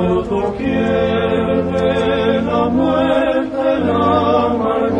por doquier de la muerte la amargura,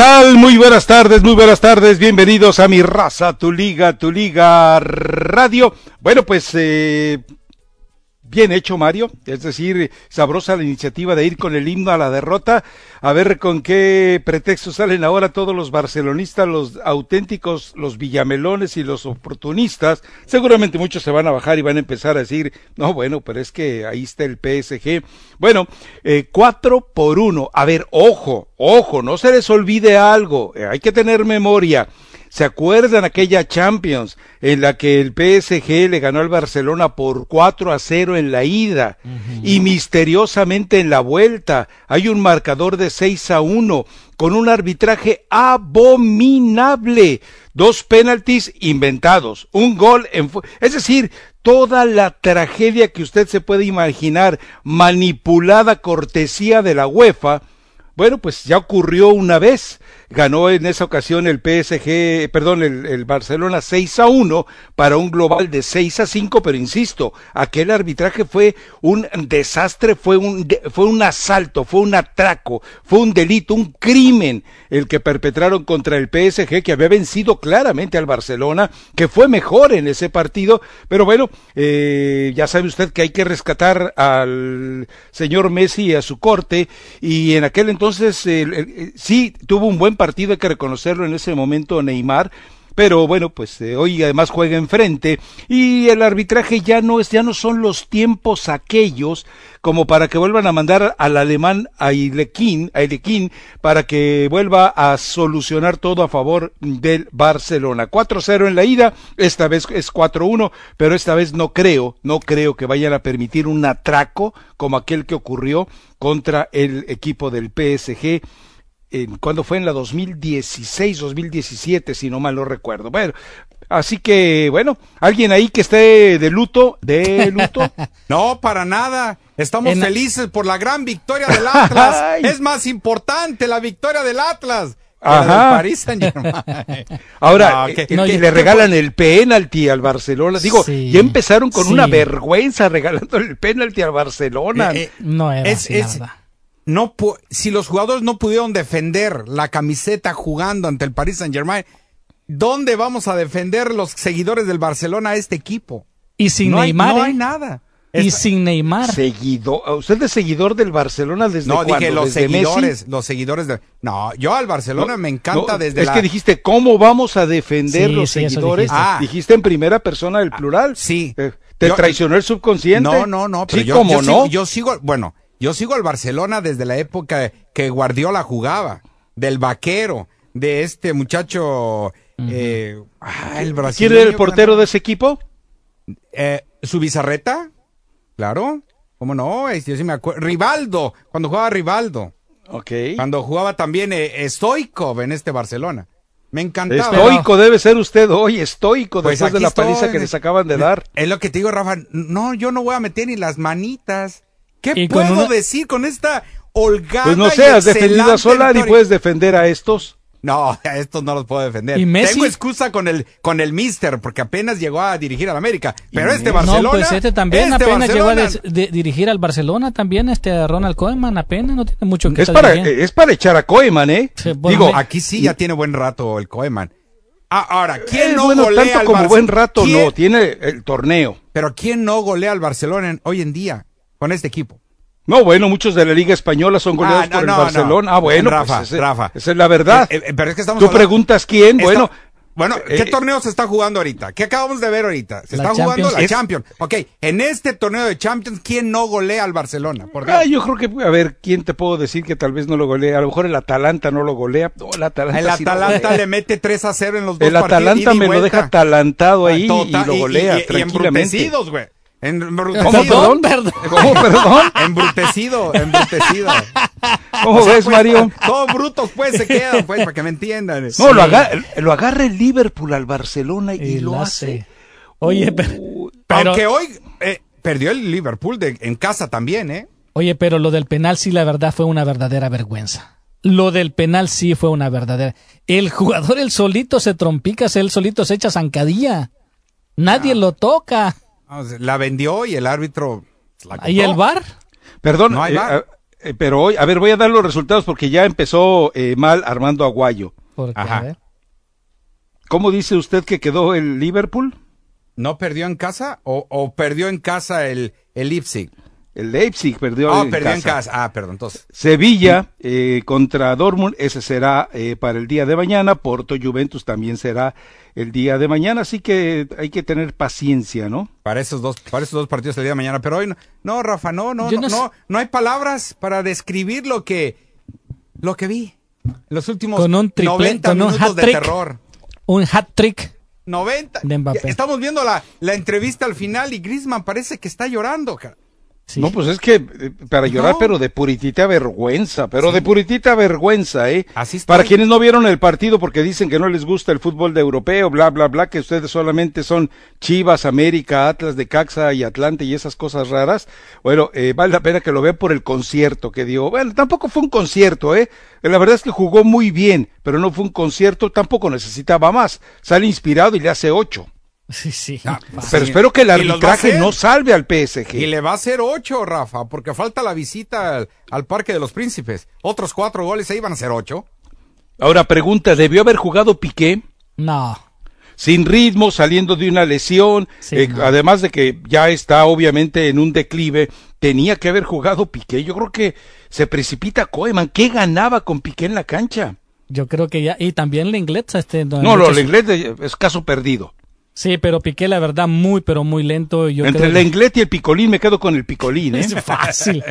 tal? Muy buenas tardes, muy buenas tardes. Bienvenidos a mi raza, tu liga, tu liga radio. Bueno, pues eh, bien hecho, Mario. Es decir, sabrosa la iniciativa de ir con el himno a la derrota. A ver con qué pretexto salen ahora todos los barcelonistas, los auténticos, los villamelones y los oportunistas. Seguramente muchos se van a bajar y van a empezar a decir, no, bueno, pero es que ahí está el PSG. Bueno, eh, cuatro por uno. A ver, ojo, ojo, no se les olvide algo. eh, hay que tener memoria. ¿Se acuerdan aquella Champions en la que el PSG le ganó al Barcelona por 4 a 0 en la ida y misteriosamente en la vuelta hay un marcador de 6 a 1 con un arbitraje abominable, dos penaltis inventados, un gol en es decir, toda la tragedia que usted se puede imaginar manipulada cortesía de la UEFA. Bueno, pues ya ocurrió una vez. Ganó en esa ocasión el PSG, perdón, el, el, Barcelona 6 a 1 para un global de 6 a 5, pero insisto, aquel arbitraje fue un desastre, fue un, fue un asalto, fue un atraco, fue un delito, un crimen el que perpetraron contra el PSG, que había vencido claramente al Barcelona, que fue mejor en ese partido, pero bueno, eh, ya sabe usted que hay que rescatar al señor Messi y a su corte, y en aquel entonces eh, sí tuvo un buen partido, hay que reconocerlo en ese momento Neymar, pero bueno, pues eh, hoy además juega enfrente y el arbitraje ya no es, ya no son los tiempos aquellos como para que vuelvan a mandar al alemán a Ilequín, a para que vuelva a solucionar todo a favor del Barcelona. 4-0 en la ida, esta vez es 4-1, pero esta vez no creo, no creo que vayan a permitir un atraco como aquel que ocurrió contra el equipo del PSG en, cuando fue en la 2016, 2017, si no mal lo recuerdo. Bueno, así que, bueno, alguien ahí que esté de luto, de luto. no, para nada. Estamos en... felices por la gran victoria del Atlas. es más importante la victoria del Atlas. Ajá. Ahora, no, que, no, que le regalan el penalti al Barcelona. Digo, sí, ya empezaron con sí. una vergüenza regalando el penalti al Barcelona. Eh, eh, no era es, es, no si los jugadores no pudieron defender la camiseta jugando ante el Paris Saint Germain, ¿dónde vamos a defender los seguidores del Barcelona a este equipo? Y sin no Neymar. Hay, no ¿eh? hay nada. Y Esta... sin Neymar. Seguidor, ¿usted es seguidor del Barcelona desde No, cuándo? dije los ¿Desde seguidores, Messi? los seguidores de No, yo al Barcelona No, me encanta no, desde es la que dijiste cómo vamos a defender Sí, los sí, seguidores. dijiste. Ah. dijiste en primera persona el plural. Sí. Eh, ¿Te Yo- traicionó el subconsciente? No, no, no. Pero sí, yo, cómo yo no. Sigo, yo sigo, bueno, yo sigo al Barcelona desde la época que Guardiola jugaba, del vaquero, de este muchacho, eh, ah, el ¿Quién brasileño. era el portero de ese equipo? Eh, ¿Su bizarreta? Claro. ¿Cómo no? Yo sí me acuerdo. Rivaldo, cuando jugaba Rivaldo. Ok. Cuando jugaba también eh, Stoikov en este Barcelona. Me encantaba. Estoico debe ser usted hoy, estoico, Pues después de la paliza que les acaban de dar. Es lo que te digo, Rafa. No, yo no voy a meter ni las manitas. ¿Qué Y puedo una- decir con esta holgada Pues no y sé, has defendido a Solari, victoria? puedes defender a estos. No, a estos no los puedo defender. ¿Y Messi? Tengo excusa con el con el Mister porque apenas llegó a dirigir al América. Pero este No, Barcelona. pues este también este apenas llegó a Barcelona- des- de- dirigir al Barcelona también, este Ronald Koeman apenas no tiene mucho que Es para, es para echar a Koeman, ¿eh? Sí, bueno, Digo, Aquí sí ya tiene buen rato el Koeman. Ah, ahora, ¿quién eh, no bueno, golea tanto al como buen rato ¿Quién- no, tiene el torneo. Pero ¿quién no golea al Barcelona en- hoy en día con este equipo? No, bueno, muchos de la Liga Española son goleados Ah, no, por el no, Barcelona. no. Ah, bueno, Rafa, pues ese- Rafa. esa es la verdad. Eh, eh, pero es que estamos Tú hablando- preguntas quién, Está- bueno. Bueno, ¿qué eh, torneo se está jugando ahorita? ¿Qué acabamos de ver ahorita? Se está jugando Champions. la Es- Champions. Ok, en este torneo de Champions, ¿quién no golea al Barcelona? Por. Ah, yo creo que, a ver, ¿quién te puedo decir que tal vez no lo golea? A lo mejor el Atalanta no lo golea. No, el Atalanta, el sí lo Atalanta golea. le mete 3 a 0 en los dos El partidos. Atalanta ida y me lo deja atalantado ahí Total, y lo golea y, y tranquilamente. embrutecidos, güey. ¿Cómo, Embrutecidos. perdón? perdón. ¿Cómo, perdón? Embrutecido, embrutecido. ¿Cómo O sea, ves, pues, Mario? Todos brutos, pues, se quedan, pues, para que me entiendan. No, lo, agarra, lo agarra el Liverpool al Barcelona y, Y lo hace. Oye, pero, pero- Aunque hoy eh, perdió el Liverpool de- en casa también, ¿eh? oye, pero lo del penal sí, la verdad, fue una verdadera vergüenza. Lo del penal sí fue una verdadera. El jugador, el solito se trompica, él solito se echa zancadilla. Nadie lo toca. La vendió y el árbitro la ¿Y el bar? Perdón, No hay eh, a- eh, pero hoy, a ver, voy a dar los resultados porque ya empezó eh, mal Armando Aguayo. Porque, Ajá. ¿Cómo dice usted que quedó el Liverpool? ¿No perdió en casa o, o perdió en casa el, el Leipzig? El Leipzig perdió, Ah, en, perdió en casa. Ah, perdón, entonces. Sevilla eh, contra Dortmund, ese será eh, para el día de mañana. Porto Juventus también será el día de mañana, así que hay que tener paciencia, ¿no? Para esos dos, para esos dos partidos el día de mañana. Pero hoy no, no Rafa, no, no, no, no no, sé. no hay palabras para describir lo que, lo que vi. Los últimos Con un triple- 90 con un minutos de hat-trick. terror. Un hat trick. 90. De Mbappé. Estamos viendo la, la entrevista al final y Griezmann parece que está llorando. cara. Sí. No, pues es que eh, para llorar, No. pero de puritita vergüenza, pero de puritita vergüenza, ¿eh? Así estoy. Para quienes no vieron el partido porque dicen que no les gusta el fútbol de europeo, bla, bla, bla, que ustedes solamente son Chivas, América, Atlas de Caxa y Atlante y esas cosas raras, bueno, eh, vale la pena que lo vean por el concierto que dio. Bueno, tampoco fue un concierto, ¿eh? La verdad es que jugó muy bien, pero no fue un concierto, tampoco necesitaba más. Sale inspirado y le hace ocho. Sí, sí. Ah, Pero Sí. espero que el ¿Y los va a arbitraje no salve al PSG. Y le va a hacer ocho, Rafa, porque falta la visita al, al Parque de los Príncipes. Otros cuatro goles ahí van a ser ocho. Ahora pregunta, ¿debió haber jugado Piqué? No. sin ritmo, saliendo de una lesión, Sí, eh, no. además de que ya está obviamente en un declive, tenía que haber jugado Piqué. Yo creo que se precipita Koeman. ¿Qué ganaba con Piqué en la cancha? Yo creo que ya. Y también el inglés. Este, No, inglés de- es caso perdido. Sí, pero Piqué, la verdad, muy, pero muy lento. Yo Entre creo el que- y el picolín me quedo con el picolín, ¿eh? Es fácil.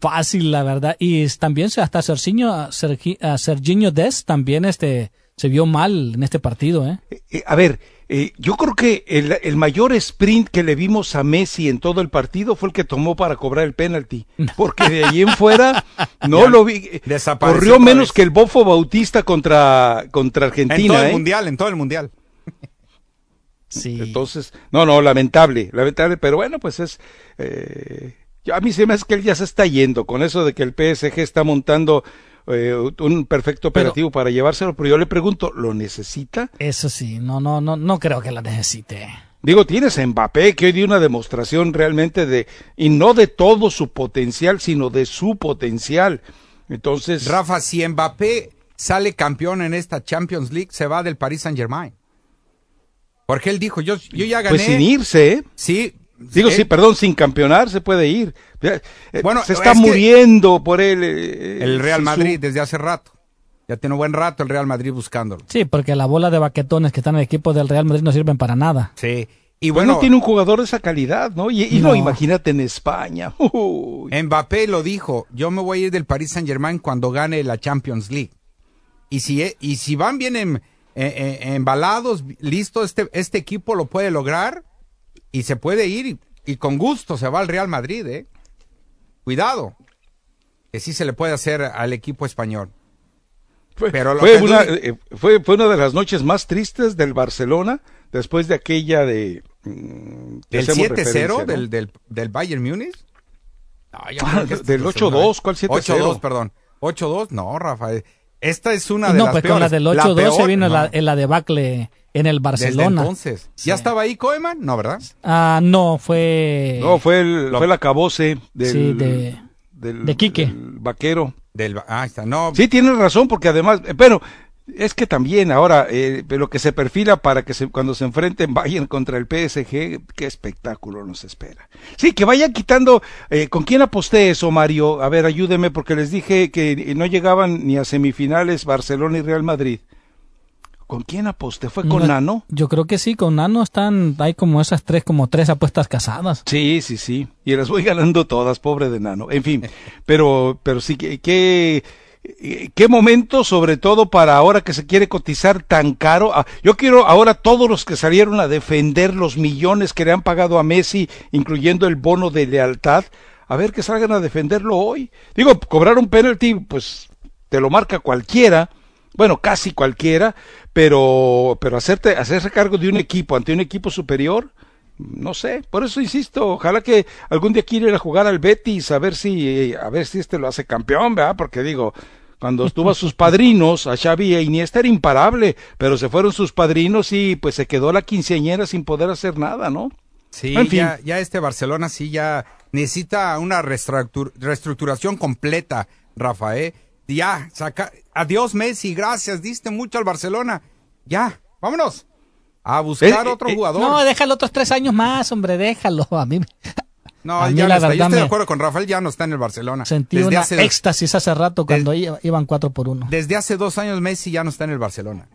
Fácil, la verdad. Y también se- hasta Serginho, Serginho Des también este, se vio mal en este partido, ¿eh? Eh, a ver, eh, yo creo que el, el mayor sprint que le vimos a Messi en todo el partido fue el que tomó para cobrar el penalti. Porque de ahí en fuera no Ya lo vi. eh, desapareció Corrió menos vez. que el Bofo Bautista contra, contra En Argentina. todo el ¿eh? mundial, en todo el mundial. Sí. Entonces, no, no, lamentable, lamentable, pero bueno, pues es... eh, yo- a mí se me hace que él ya se está yendo con eso de que el PSG está montando eh, un perfecto Pero- operativo para llevárselo, pero yo le pregunto, ¿lo necesita? Eso sí, no, no, no, no creo que la necesite. Digo, tienes a Mbappé que hoy dio una demostración realmente de, y no de todo su potencial, sino de su potencial. Entonces, Rafa, si Mbappé sale campeón en esta Champions League, se va del Paris Saint Germain. Porque él dijo, yo, yo ya gané. pues sin irse, ¿eh? Sí. Digo, eh, sí, perdón, sin campeonar se puede ir. Eh, Bueno, se está es muriendo por él. eh, El Real Madrid desde hace rato. Ya tiene un buen rato el Real Madrid buscándolo. Sí, porque la bola de baquetones que están en el equipo del Real Madrid no sirven para nada. Sí. Y Bueno, bueno, tiene un jugador de esa calidad, ¿no? Y, y no. No. imagínate en España. Uy. Mbappé lo dijo, yo me voy a ir del Paris Saint Germain cuando gane la Champions League. Y si, y si van bien em- eh, eh, embalados, listo, este, este equipo lo puede lograr y se puede ir y, y con gusto se va al Real Madrid, ¿eh? Cuidado, que sí se le puede hacer al equipo español. Fue, Pero fue una, eh, fue, fue una de las noches más tristes del Barcelona después de aquella de... mm, que ¿Del hacemos 7-0 referencia, ¿no? del, del, del Bayern Múnich? No, Ah, del es la segunda 8-2, vez. ¿cuál 7-0? 8-2, perdón. 8-2, no, Rafael. Esta es una de no, las pues peores. con la del La 8-2 se peor, vino no. la, en la debacle en el Desde Barcelona. entonces. Sí. ¿Ya estaba ahí Koeman? No, ¿verdad? Ah, no, fue... No, fue el, Lo- fue el acabose del, Sí, de- del- de Quique. del vaquero. Del, ah, ahí está. No, Sí, tienes razón, porque además, eh, pero es que también ahora eh, lo que se perfila para que se, cuando se enfrenten Bayern contra el PSG, qué espectáculo nos espera. Sí, que vayan quitando. Eh, ¿Con quién aposté eso, Mario? A ver, ayúdeme, porque les dije que no llegaban ni a semifinales Barcelona y Real Madrid. ¿Con quién aposté? ¿Fue con No, Nano? Yo creo que sí, con Nano están, hay como esas tres, como tres apuestas casadas. Sí, sí, sí. Y las voy ganando todas, pobre de Nano. En fin, pero, pero sí que, que- qué momento, sobre todo para ahora que se quiere cotizar tan caro. Ah, Yo quiero ahora todos los que salieron a defender los millones que le han pagado a Messi, incluyendo el bono de lealtad, a ver que salgan a defenderlo hoy. Digo, cobrar un penalti, pues te lo marca cualquiera, bueno, casi cualquiera, pero, pero hacerte, hacerse cargo de un equipo ante un equipo superior, no sé, por eso insisto, ojalá que algún día quiera ir a jugar al Betis a ver si, eh, a ver si este lo hace campeón, ¿verdad? Porque digo, cuando estuvo a sus padrinos, a Xavi e Iniesta era imparable, pero se fueron sus padrinos y pues se quedó la quinceañera sin poder hacer nada, ¿no? sí, en fin. ya, ya este Barcelona sí ya necesita una reestructur- reestructuración completa, Rafael. Ya, saca, adiós Messi, gracias, diste mucho al Barcelona. Ya, vámonos. A buscar Eh, otro eh, jugador. No, déjalo otros tres años más, hombre, déjalo. A mí No, A mí ya la no está. Yo verdad estoy de acuerdo con Rafael, ya no está en el Barcelona. sentí desde una hace, éxtasis hace rato cuando iba- iban cuatro por uno. desde hace dos años Messi ya no está en el Barcelona.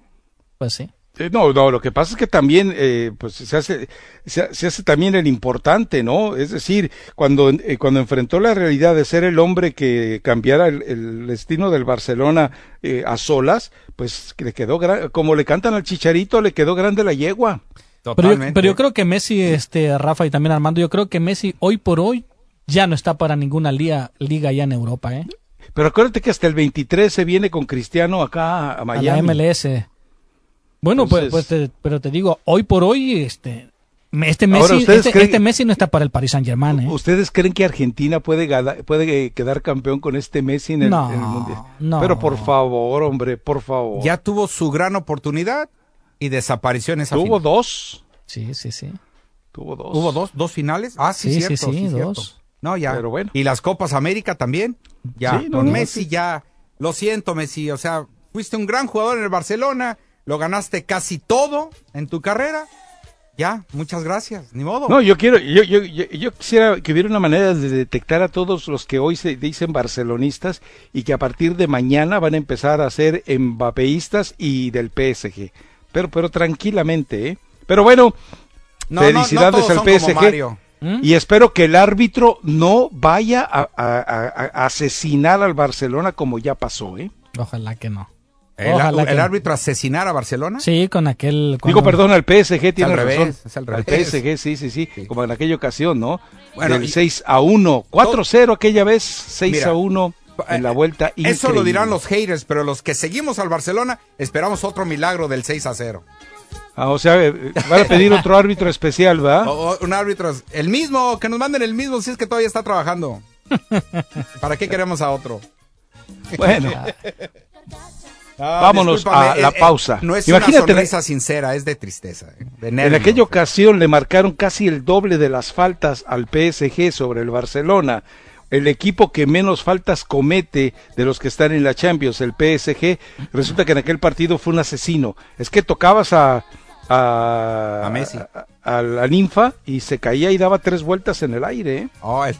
Pues sí. Eh, No, no, lo que pasa es que también eh, pues se hace, se, se hace también el importante, ¿no? Es decir, cuando, eh, cuando enfrentó la realidad de ser el hombre que cambiara el, el destino del Barcelona eh, a solas, pues le quedó, como le cantan al chicharito, le quedó grande la yegua. Pero yo, Totalmente. pero yo creo que Messi, este, Rafa y también Armando, yo creo que Messi hoy por hoy ya no está para ninguna liga, liga ya en Europa, ¿eh? Pero acuérdate que hasta el 23 se viene con Cristiano acá a A Miami. la MLS. Bueno, pues, Entonces- pues te- pero te digo, hoy por hoy, este, este Messi, ¿ustedes este, creen- este Messi no está para el Paris Saint Germain, ¿eh? ¿Ustedes creen que Argentina puede, gada- puede quedar campeón con este Messi en el, No, en el Mundial? no. Pero por favor, hombre, por favor. Ya tuvo su gran oportunidad y desapareció en esa Tuvo final. dos. Sí, sí, sí. Tuvo dos. ¿Hubo dos, dos finales? Ah, sí, Sí, sí, cierto, sí, cierto. dos. No, ya. Pero bueno. Y las Copas América también. Ya, Sí, no, con no, Messi sí. ya. Lo siento, Messi. O sea, fuiste un gran jugador en el Barcelona. Lo ganaste casi todo en tu carrera. Ya, muchas gracias. Ni modo. No, yo quiero, yo, yo, yo, yo quisiera que hubiera una manera de detectar a todos los que hoy se dicen barcelonistas y que a partir de mañana van a empezar a ser embapeístas y del PSG. Pero, pero tranquilamente, ¿eh? Pero bueno, No, no, no felicidades todos al son como PSG. Mario. ¿Mm? Y espero que el árbitro no vaya a, a- a- a asesinar al Barcelona como ya pasó, ¿eh? Ojalá que no. ¿El, Ojalá el que no. árbitro asesinar a Barcelona? Sí, con aquel... Digo, perdón, al PSG tiene al revés, razón. es al al revés. PSG, sí, sí, sí, como en aquella ocasión, ¿no? Bueno, Del y- 6 a 1, 4-0 aquella vez, 6 Mira, a 1 en la vuelta Eso lo increíble. dirán los haters, pero los que seguimos al Barcelona esperamos otro milagro del 6 a 0. Ah, o sea, eh, van a pedir otro árbitro especial, ¿va? O, o un árbitro, el mismo, que nos manden el mismo si es que todavía está trabajando. ¿Para qué queremos a otro? Bueno, Ah, Vámonos a la eh, eh, pausa. no es Imagínate, una sonrisa sincera, es de tristeza. eh, en aquella ocasión le marcaron casi el doble de las faltas al PSG sobre el Barcelona. El equipo que menos faltas comete de los que están en la Champions, el PSG, resulta que en aquel partido fue un asesino. Es que tocabas a a, A Messi. a, a la ninfa y se caía y daba tres vueltas en el aire. ¿eh? Oh, el- sí,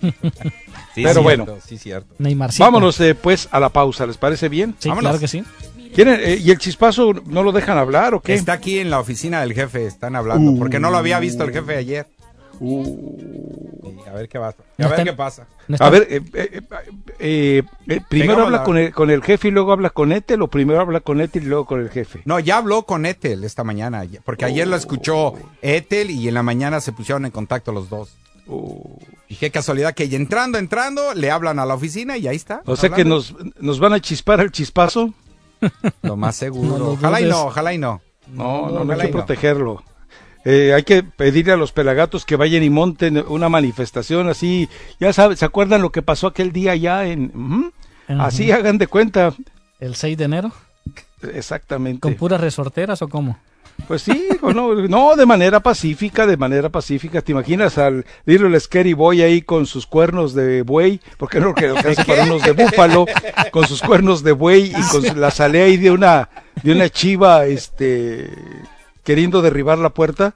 Pero cierto, bueno. sí, cierto. Neymarcito. Vámonos eh, pues a la pausa, ¿les parece bien? Sí, Vámonos. claro que sí. ¿Quieren, eh, ¿Y el chispazo no lo dejan hablar o qué? Está aquí en la oficina del jefe, están hablando, porque no lo había visto el jefe ayer. Uh. A ver qué pasa. No A ver está- qué pasa. No A ver, eh, eh, eh, eh, primero habla la- con el, con el jefe y luego habla con Ethel, o primero habla con Ethel y luego con el jefe. No, ya habló con Ethel esta mañana, porque ayer Oh. lo escuchó Ethel y en la mañana se pusieron en contacto los dos. Uh. Y qué casualidad que entrando, entrando, le hablan a la oficina y ahí está. O sea que hablando. nos, nos van a chispar el chispazo. Lo más seguro. No ojalá y no, ojalá y no. No, no, no hay ojalá que no. protegerlo. Eh, hay que pedirle a los pelagatos que vayan y monten una manifestación así. Ya saben, ¿se acuerdan lo que pasó aquel día allá en... Así hagan de cuenta. ¿El 6 de enero? Exactamente. ¿Con puras resorteras o cómo? Pues sí, no, no, de manera pacífica, de manera pacífica. ¿Te imaginas al Little Scary Boy ahí con sus cuernos de buey? ¿Por qué no que alcanza para unos de búfalo? Con sus cuernos de buey y con la salea ahí de una, de una chiva, este, queriendo derribar la puerta.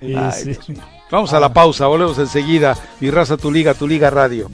Ay. Vamos a la pausa, volvemos enseguida. Mi raza, tu liga, tu liga radio.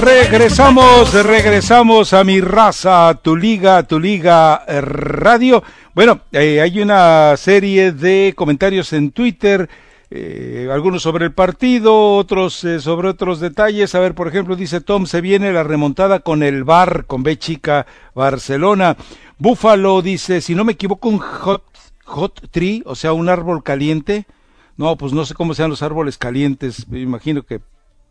Regresamos, regresamos a mi raza, tu liga, tu liga radio. Bueno, eh, hay una serie de comentarios en Twitter, eh, algunos sobre el partido, otros eh, sobre otros detalles. A ver, por ejemplo, dice Tom, se viene la remontada con el Bar, con B chica, Barcelona. Búfalo dice, si no me equivoco, un hot, hot tree, o sea, un árbol caliente. No, pues no sé cómo sean los árboles calientes, me imagino que,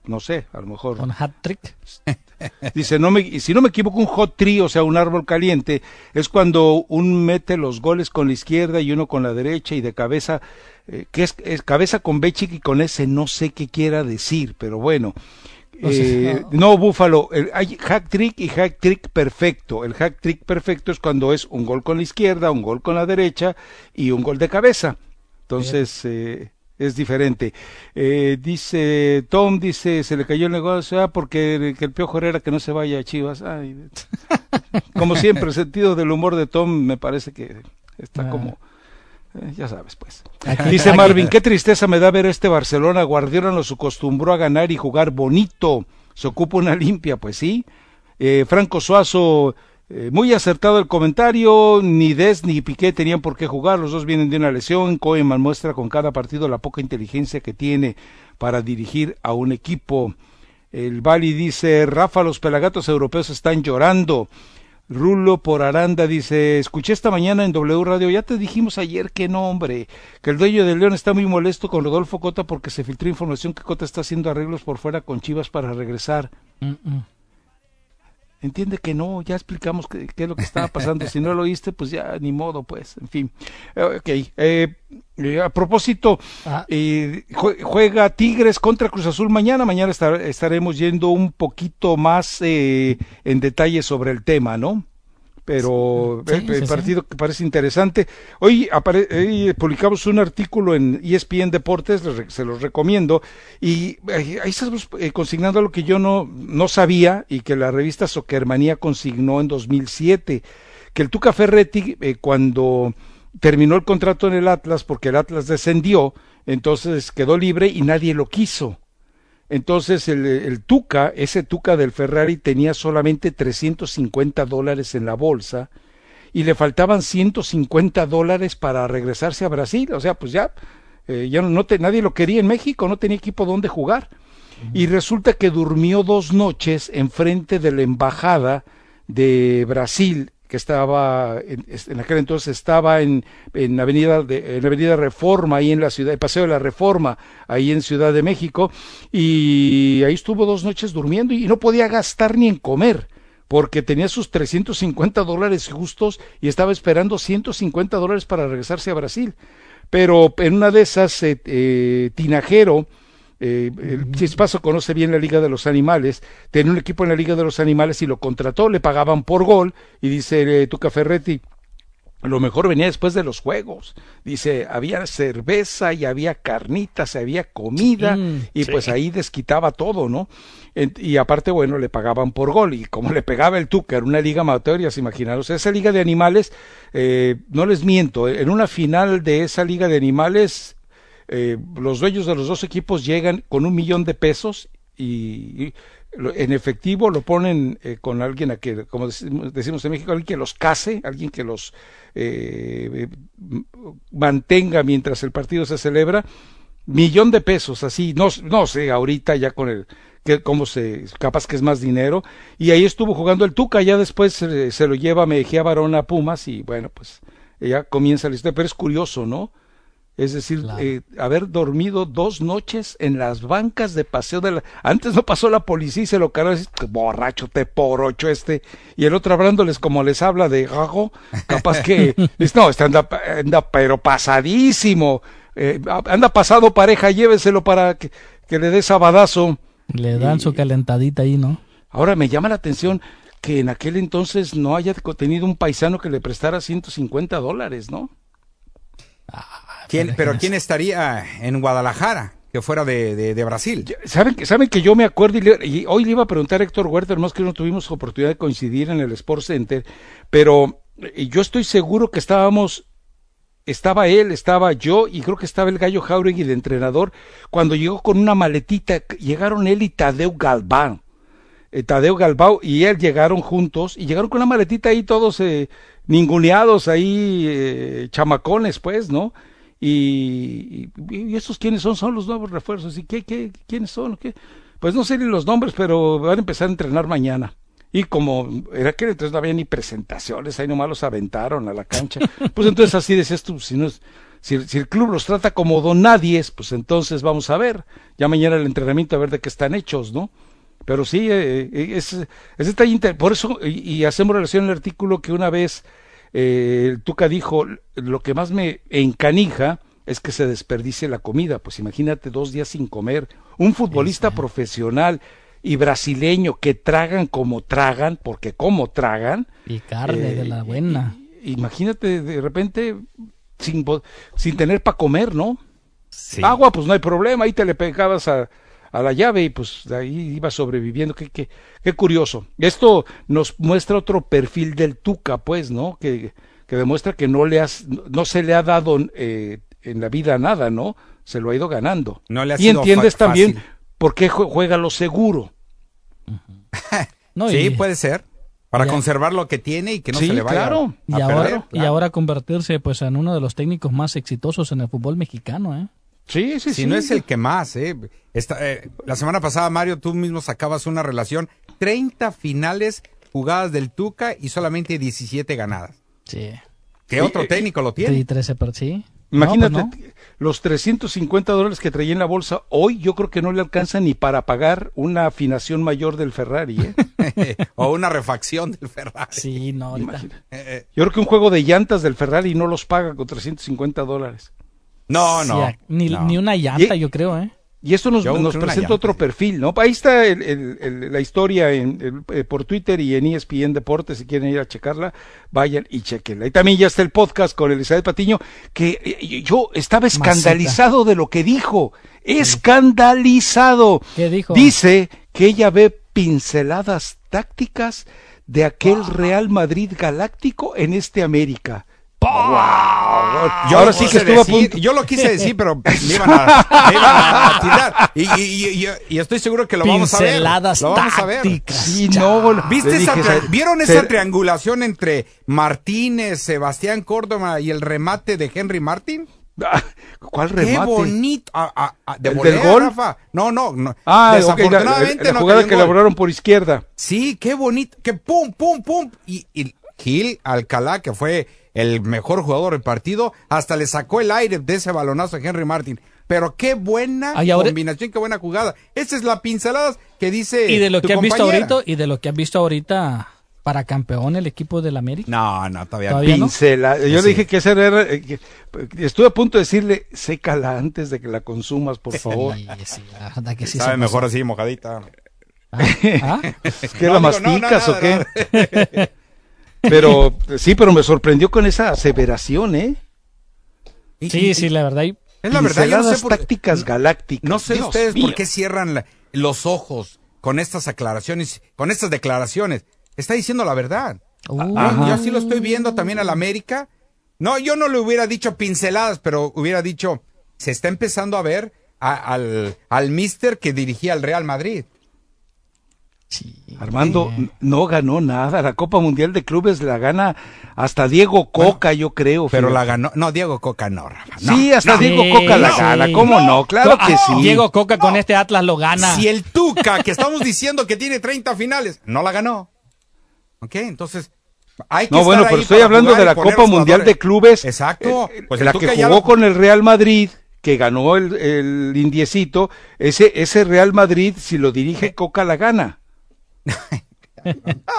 no sé, a lo mejor. Con hat trick. Dice, no me, y si no me equivoco, un hot tree, o sea, un árbol caliente, es cuando un mete los goles con la izquierda y uno con la derecha y de cabeza, eh, que es, es cabeza con B chica y con S, no sé qué quiera decir, pero bueno. Eh, no, Búfalo, el- hay hack trick y hack trick perfecto. El hack trick perfecto es cuando es un gol con la izquierda, un gol con la derecha y un gol de cabeza. Entonces, eh, es diferente. Eh, dice, Tom dice, se le cayó el negocio, ah, porque que el Piojo Herrera que no se vaya a Chivas. Ay, como siempre, el sentido del humor de Tom me parece que está Ah. como, eh, ya sabes, pues. Aquí- Dice aquí- Marvin, qué tristeza me da ver este Barcelona. Guardiola nos acostumbró a ganar y jugar bonito. Se ocupa una limpia, pues sí. Eh, Franco Suazo, eh, muy acertado el comentario. Ni Des ni Piqué tenían por qué jugar. Los dos vienen de una lesión. Koeman muestra con cada partido la poca inteligencia que tiene para dirigir a un equipo. El Bali dice, Rafa, los pelagatos europeos están llorando. Rulo por Aranda dice, escuché esta mañana en W Radio, ya te dijimos ayer que no, hombre, que el dueño del León está muy molesto con Rodolfo Cota porque se filtró información que Cota está haciendo arreglos por fuera con Chivas para regresar. Mm, mm. Entiende que no, ya explicamos qué, qué es lo que estaba pasando. si no lo oíste, pues ya ni modo, pues, en fin. Eh, ok, eh, eh, a propósito, eh, jue- juega Tigres contra Cruz Azul mañana. Mañana estar- estaremos yendo un poquito más eh, en detalle sobre el tema, ¿no? Pero Sí, el, el sí, sí. partido que parece interesante. Hoy, apare- hoy publicamos un artículo en ESPN Deportes, se los recomiendo, y eh, ahí estamos eh, consignando lo que yo no, no sabía y que la revista Soccermanía consignó en 2007, que el Tuca Ferretti, eh, cuando terminó el contrato en el Atlas, porque el Atlas descendió, entonces quedó libre y nadie lo quiso. Entonces el, el Tuca, ese Tuca del Ferrari tenía solamente 350 dólares en la bolsa y le faltaban 150 dólares para regresarse a Brasil. O sea, pues ya, eh, ya no, no te, nadie lo quería en México, no tenía equipo donde jugar. Y resulta que durmió dos noches enfrente de la embajada de Brasil que estaba en, en aquel entonces estaba en, en avenida de, en avenida Reforma ahí en la ciudad Paseo de la Reforma ahí en Ciudad de México y ahí estuvo dos noches durmiendo y no podía gastar ni en comer porque tenía sus 350 dólares justos y estaba esperando 150 dólares para regresarse a Brasil. Pero en una de esas, eh, eh, Tinajero, eh, el Chispazo conoce bien la Liga de los Animales, tenía un equipo en la Liga de los Animales y lo contrató, le pagaban por gol y dice eh, Tuca Ferretti, lo mejor venía después de los juegos. Dice, había cerveza y había carnitas, había comida Mm, y pues ahí desquitaba todo, ¿no? En- y aparte, bueno, le pagaban por gol y como le pegaba el Tuca, era una liga amateur, ya se imaginaron. O sea, esa liga de animales, eh, no les miento, en una final de esa liga de animales, eh, los dueños de los dos equipos llegan con un millón de pesos y, en efectivo lo ponen eh, con alguien a que, como decimos, en México, alguien que los case, alguien que los eh, mantenga mientras el partido se celebra, millón de pesos, así, no, no sé, ahorita ya con el, que, cómo se, capaz que es más dinero, y ahí estuvo jugando el Tuca, ya después se, se lo lleva Mejía Barón a Pumas, y bueno, pues ya comienza la historia, pero es curioso, ¿no? Es decir, Claro. eh, haber dormido dos noches en las bancas de paseo de la... Antes no pasó la policía y se lo cargó, borracho, te por ocho este, y el otro hablándoles como les habla de gago, capaz que... no, este anda, anda pero pasadísimo, eh, anda pasado pareja, lléveselo para que, que le dé sabadazo. Le dan su calentadita ahí, ¿no? Ahora me llama la atención que en aquel entonces no haya tenido un paisano que le prestara 150 dólares, ¿no? ¿Quién, pero ¿quién estaría en Guadalajara que fuera de, de- de Brasil? ¿Saben que, saben que yo me acuerdo y, le- y hoy le iba a preguntar a Héctor Huerta, más que no tuvimos oportunidad de coincidir en el Sports Center, pero eh, yo estoy seguro que estábamos, estaba él, estaba yo y creo que estaba el Gallo Jauregui de entrenador, cuando llegó con una maletita, llegaron él y Tadeu Galván. eh, Tadeo Galbao y él llegaron juntos y llegaron con una maletita ahí todos eh, ninguneados ahí, eh, chamacones pues, ¿no? Y, y, y esos quiénes son, son los nuevos refuerzos. ¿Y qué, qué, quiénes son? ¿Qué? Pues no sé ni los nombres, pero van a empezar a entrenar mañana. Y como era que entonces no había ni presentaciones, ahí nomás los aventaron a la cancha. Pues entonces así decías tú, si no es, si, si el club los trata como don nadies, pues entonces vamos a ver, ya mañana el entrenamiento a ver de qué están hechos, ¿no? Pero sí, eh, eh, es, es inter- por eso, y, y hacemos relación al artículo que una vez eh, el Tuca dijo, lo que más me encanija es que se desperdicie la comida, pues imagínate dos días sin comer, un futbolista profesional y brasileño que tragan como tragan, porque como tragan, Y carne eh, de la buena. i- imagínate de repente sin, sin tener para comer, ¿no? Sí. Agua, pues no hay problema, ahí te le pegabas a, a la llave y pues de ahí ibas sobreviviendo. Qué, qué, qué curioso. Esto nos muestra otro perfil del Tuca, pues, ¿no? Que, que demuestra que no le has, no, se le ha dado eh, en la vida nada, ¿no? Se lo ha ido ganando. No le ha y sido entiendes también fácil. por qué jue- juega lo seguro. No, sí, y, puede ser. Para Ya. conservar lo que tiene y que no Sí, se le vaya claro. a y ahora, perder. y claro. ahora convertirse pues en uno de los técnicos más exitosos en el fútbol mexicano, ¿eh? Sí, sí, Si sí. no es el que más, ¿eh? Esta, eh, La semana pasada, Mario, tú mismo sacabas una relación. 30 finales jugadas del Tuca y solamente 17 ganadas. Sí. ¿Qué Sí, otro eh, técnico lo Sí, tiene? 13 per sí. Imagínate, No, pues no. los 350 dólares que traía en la bolsa, hoy yo creo que no le alcanza ni para pagar una afinación mayor del Ferrari. ¿eh? o una refacción del Ferrari. Sí, no, ahorita. Imagina. Eh, Yo creo que un juego de llantas del Ferrari no los paga con 350 dólares. No, no. Sí, ni, no. ni una llanta, Y- yo creo, ¿eh? Y esto nos, nos presenta otro perfil, ¿no? Ahí está el- el- el- la historia en, el- eh, por Twitter y en ESPN Deportes, si quieren ir a checarla, vayan y chequenla. Y también ya está el podcast con Elizabeth Patiño, que eh, yo estaba escandalizado de lo que dijo, escandalizado. ¿Qué dijo? Dice que ella ve pinceladas tácticas de aquel Real Madrid galáctico en este América. ¡Wow! Yo Ahora lo sí que quise estuvo a decir, punto. Yo lo quise decir, pero me iban a, me iban a tirar. Y, y- y- y- y estoy seguro que lo vamos a ver. Pinceladas Lo vamos a ver. Sí, no, ¿Viste esa dije, ¿Vieron se- esa triangulación entre Martínez, Sebastián Córdoba y el remate de Henry Martín? Ah, ¿Cuál Qué remate? bonito. Ah, ah, ah, de ¿El volea, del gol? Rafa. No, no, no. Ah, la- Desafortunadamente la, la no jugada en que elaboraron por izquierda. Sí, qué bonito. Que pum, pum, pum. Y, y Gil Alcalá, que fue el mejor jugador del partido, hasta le sacó el aire de ese balonazo a Henry Martin. Pero qué buena Ay, ahora- combinación, qué buena jugada. Esa es la pincelada que dice. Y de lo tu que han visto ahorita, y de lo que han visto ahorita para campeón el equipo del América? No, no, todavía, Todavía no. Pincela. Yo Sí. le dije que esa era. eh, Estuve a punto de decirle, sécala antes de que la consumas, por favor. Sí, sí, la verdad que sí. Sabe mejor así, mojadita. Ah, ah. ¿Es que No, la digo, no, no, masticas o nada, qué? Pero sí, pero me sorprendió con esa aseveración, ¿eh? Y- Sí, y- sí, la verdad. y- Es la verdad, yo no sé por tácticas galácticas. No sé Dios ustedes mío. por qué cierran la- los ojos con estas aclaraciones, con estas declaraciones. Está diciendo la verdad. Uh, Ajá. Yo así lo estoy viendo también al América. No, yo no le hubiera dicho pinceladas, pero hubiera dicho, se está empezando a ver a- al, al mister que dirigía al Real Madrid. Sí. Armando no ganó nada. La Copa Mundial de Clubes la gana hasta Diego Coca, yo creo. Pero fíjate. la ganó. No, Diego Coca no, Rafa. no. Sí, hasta no. Diego Sí, Coca la sí. gana. ¿Cómo no? Claro Ah, que sí. Diego Coca con este Atlas lo gana. Si el Tuca, que estamos diciendo que tiene 30 finales, no la ganó. ¿Ok? Entonces, hay que No, estar bueno, ahí pero estoy hablando de la Copa Mundial de. Clubes. Exacto. eh, Pues la que jugó lo- con el Real Madrid, que ganó el, el indiecito. Ese, ese Real Madrid, si lo dirige Coca, la gana.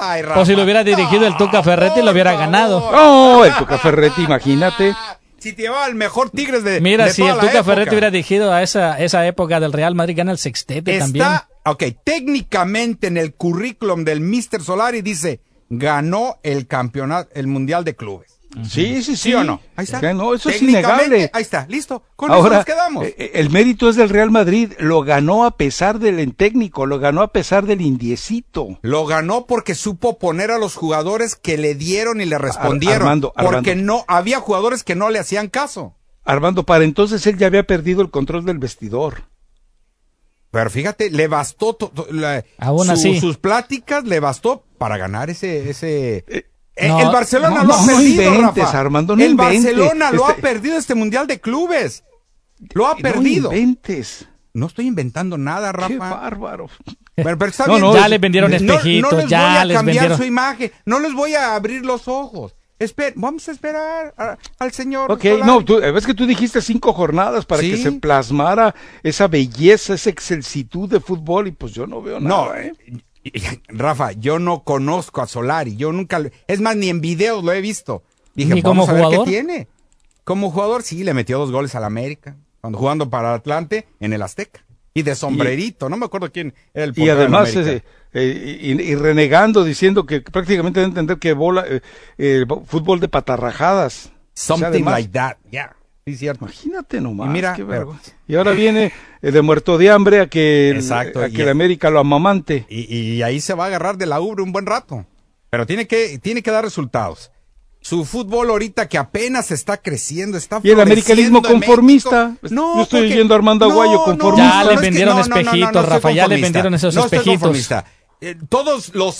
Ay, Rafa. O si lo hubiera dirigido el Tuca Ferretti, lo hubiera ganado. No, el Tuca Ferretti, imagínate. Si te llevaba el mejor Tigres de Mira, de si toda el la Tuca época. Ferretti hubiera dirigido a esa, esa época del Real Madrid, gana el sextete también. Ok, técnicamente en el currículum del Mr. Solari dice, ganó el campeonato, el Mundial de Clubes. Sí, sí, sí. ¿Sí o no? Ahí está. No, eso es innegable. Ahí está, listo. Con eso Ahora, nos quedamos. eh, eh, el mérito es del Real Madrid. Lo ganó a pesar del técnico, lo ganó a pesar del indiecito. Lo ganó porque supo poner a los jugadores que le dieron y le respondieron. Armando, porque Armando. no había jugadores que no le hacían caso. Armando, para entonces él ya había perdido el control del vestidor. Pero fíjate, le bastó to- to- la- Aún su- así. sus pláticas, le bastó para ganar ese ese. Eh, no, el Barcelona no, lo ha no perdido, inventes, Rafa. Armando, no el inventes. Barcelona lo ha Este- perdido este mundial de clubes. Lo ha perdido. No inventes. No estoy inventando nada, Qué Rafa. bárbaro. Pero, pero está No, bien. no, ya es- les vendieron No- espejitos, no, les ya voy a les cambiar vendieron. su imagen. No les voy a abrir los ojos. Esper- vamos a esperar a- al señor. Ok, Solari. no, tú, eh, ves que tú dijiste cinco jornadas para Sí. que se plasmara esa belleza, esa excelsitud de fútbol y pues yo no veo No, nada. ¿eh? Y- Rafa, yo no conozco a Solari. Yo nunca. Es más, ni en videos lo he visto. Dije, ¿Ni como vamos a ver jugador? qué tiene. Como jugador, sí, le metió dos goles al América. Cuando jugando para Atlante en el Azteca. Y de sombrerito. no me acuerdo quién era el Y además, eh, eh, y, y renegando, diciendo que prácticamente debe entender que bola, eh, eh, fútbol de patarrajadas. O sea, Something además, like that. Yeah. Sí, cierto. Imagínate nomás. Y mira, qué pero- vergüenza. y ahora viene eh, de muerto de hambre a que, el, Exacto, a y- que el América lo amamante. Y, y ahí se va a agarrar de la ubre un buen rato. Pero tiene que, tiene que dar resultados. Su fútbol ahorita que apenas está creciendo, está Y el americanismo conformista. No, Yo estoy porque- oyendo a Armando Aguayo no, conformista. Ya le vendieron no, espejitos, Rafa, ya le vendieron esos No estoy espejitos. conformista. Eh, todos los